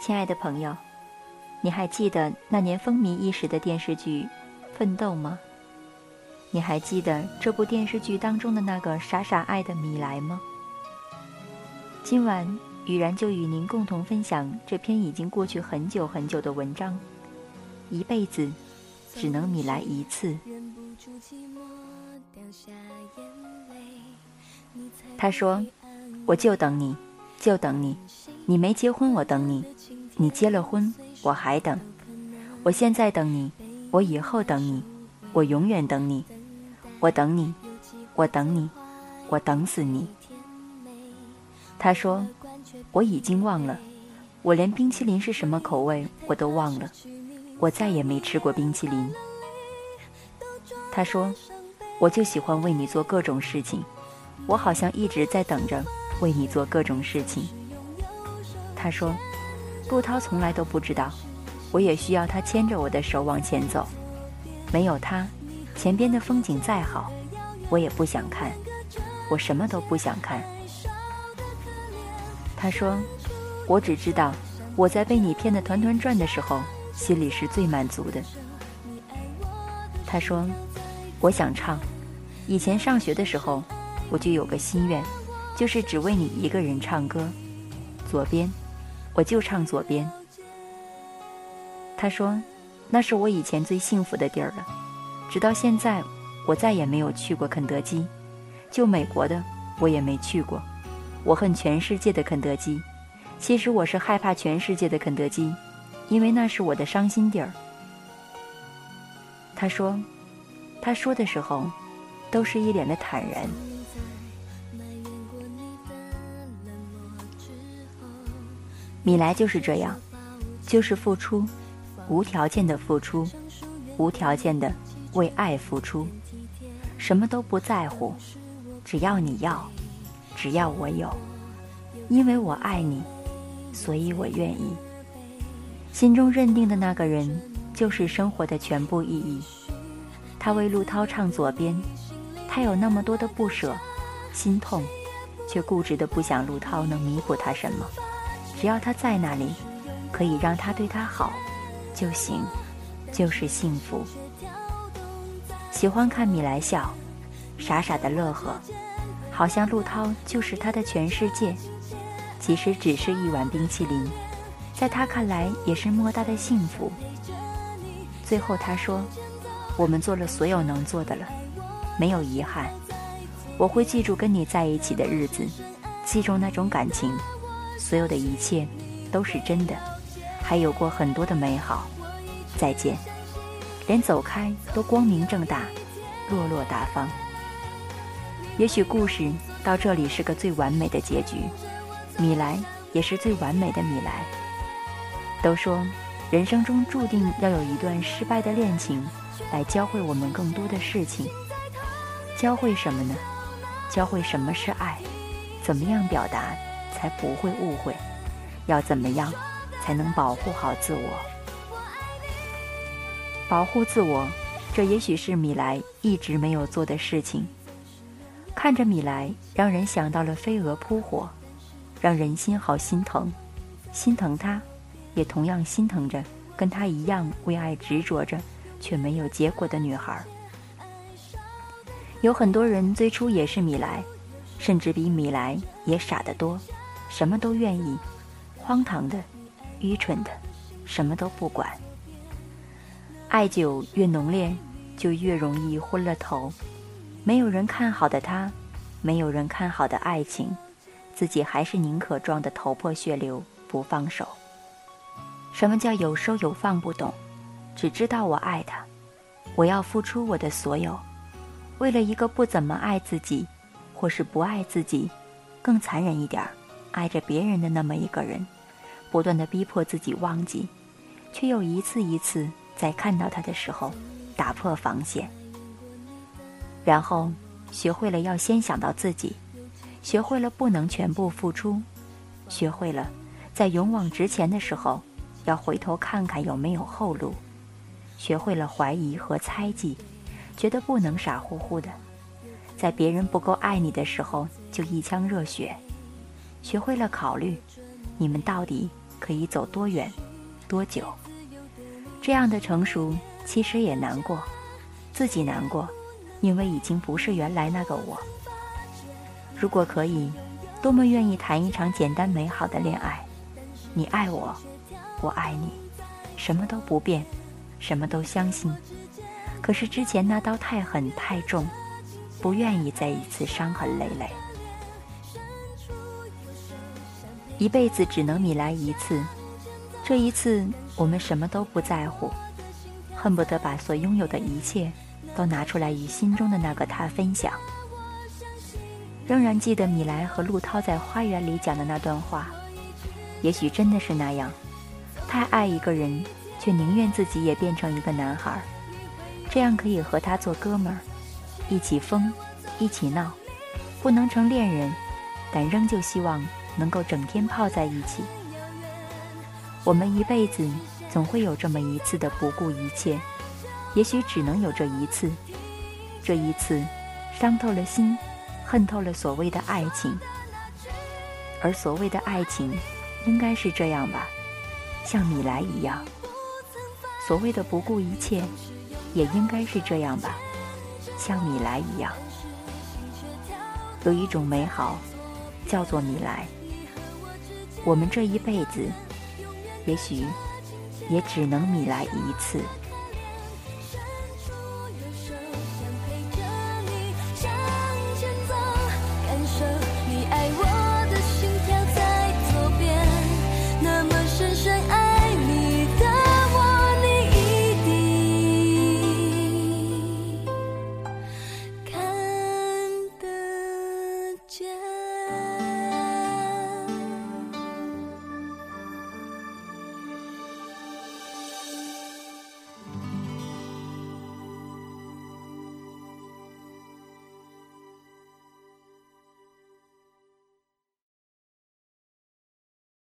亲爱的朋友，你还记得那年风靡一时的电视剧《奋斗》吗？你还记得这部电视剧当中的那个傻傻爱的米莱吗？今晚，雨然就与您共同分享这篇已经过去很久很久的文章。一辈子，只能米莱一次。他说：“我就等你，就等你。你没结婚，我等你。”你结了婚，我还等。我现在等你，我以后等你，我永远等你。我等你，我等你，我等死你。他说：“我已经忘了，我连冰淇淋是什么口味我都忘了，我再也没吃过冰淇淋。”他说：“我就喜欢为你做各种事情，我好像一直在等着为你做各种事情。”他说。顾涛从来都不知道，我也需要他牵着我的手往前走。没有他，前边的风景再好，我也不想看，我什么都不想看。他说：“我只知道，我在被你骗得团团转的时候，心里是最满足的。”他说：“我想唱，以前上学的时候，我就有个心愿，就是只为你一个人唱歌，左边。”我就唱左边。他说：“那是我以前最幸福的地儿了。直到现在，我再也没有去过肯德基，就美国的我也没去过。我恨全世界的肯德基。其实我是害怕全世界的肯德基，因为那是我的伤心地儿。”他说：“他说的时候，都是一脸的坦然。”米莱就是这样，就是付出，无条件的付出，无条件的为爱付出，什么都不在乎，只要你要，只要我有，因为我爱你，所以我愿意。心中认定的那个人，就是生活的全部意义。他为陆涛唱左边，他有那么多的不舍、心痛，却固执的不想陆涛能弥补他什么。只要他在那里，可以让他对他好，就行，就是幸福。喜欢看米莱笑，傻傻的乐呵，好像陆涛就是他的全世界。其实只是一碗冰淇淋，在他看来也是莫大的幸福。最后他说：“我们做了所有能做的了，没有遗憾。我会记住跟你在一起的日子，记住那种感情。”所有的一切都是真的，还有过很多的美好。再见，连走开都光明正大，落落大方。也许故事到这里是个最完美的结局，米莱也是最完美的米莱。都说人生中注定要有一段失败的恋情，来教会我们更多的事情。教会什么呢？教会什么是爱，怎么样表达。才不会误会，要怎么样才能保护好自我？保护自我，这也许是米莱一直没有做的事情。看着米莱，让人想到了飞蛾扑火，让人心好心疼，心疼他，也同样心疼着跟他一样为爱执着着却没有结果的女孩。有很多人最初也是米莱，甚至比米莱也傻得多。什么都愿意，荒唐的，愚蠢的，什么都不管。爱酒越浓烈，就越容易昏了头。没有人看好的他，没有人看好的爱情，自己还是宁可撞得头破血流不放手。什么叫有收有放？不懂，只知道我爱他，我要付出我的所有，为了一个不怎么爱自己，或是不爱自己，更残忍一点儿。爱着别人的那么一个人，不断的逼迫自己忘记，却又一次一次在看到他的时候打破防线。然后学会了要先想到自己，学会了不能全部付出，学会了在勇往直前的时候要回头看看有没有后路，学会了怀疑和猜忌，觉得不能傻乎乎的，在别人不够爱你的时候就一腔热血，学会了考虑，你们到底可以走多远，多久？这样的成熟其实也难过，自己难过。因为已经不是原来那个我。如果可以，多么愿意谈一场简单美好的恋爱。你爱我，我爱你，什么都不变，什么都相信。可是之前那刀太狠太重，不愿意再一次伤痕累累。一辈子只能米莱一次，这一次我们什么都不在乎，恨不得把所拥有的一切。都拿出来与心中的那个他分享。仍然记得米莱和陆涛在花园里讲的那段话，也许真的是那样，太爱一个人，却宁愿自己也变成一个男孩，这样可以和他做哥们儿，一起疯，一起闹，不能成恋人，但仍旧希望能够整天泡在一起。我们一辈子总会有这么一次的不顾一切。也许只能有这一次，这一次，伤透了心，恨透了所谓的爱情。而所谓的爱情，应该是这样吧，像米莱一样。所谓的不顾一切，也应该是这样吧，像米莱一样。有一种美好，叫做米莱。我们这一辈子，也许也只能米来一次。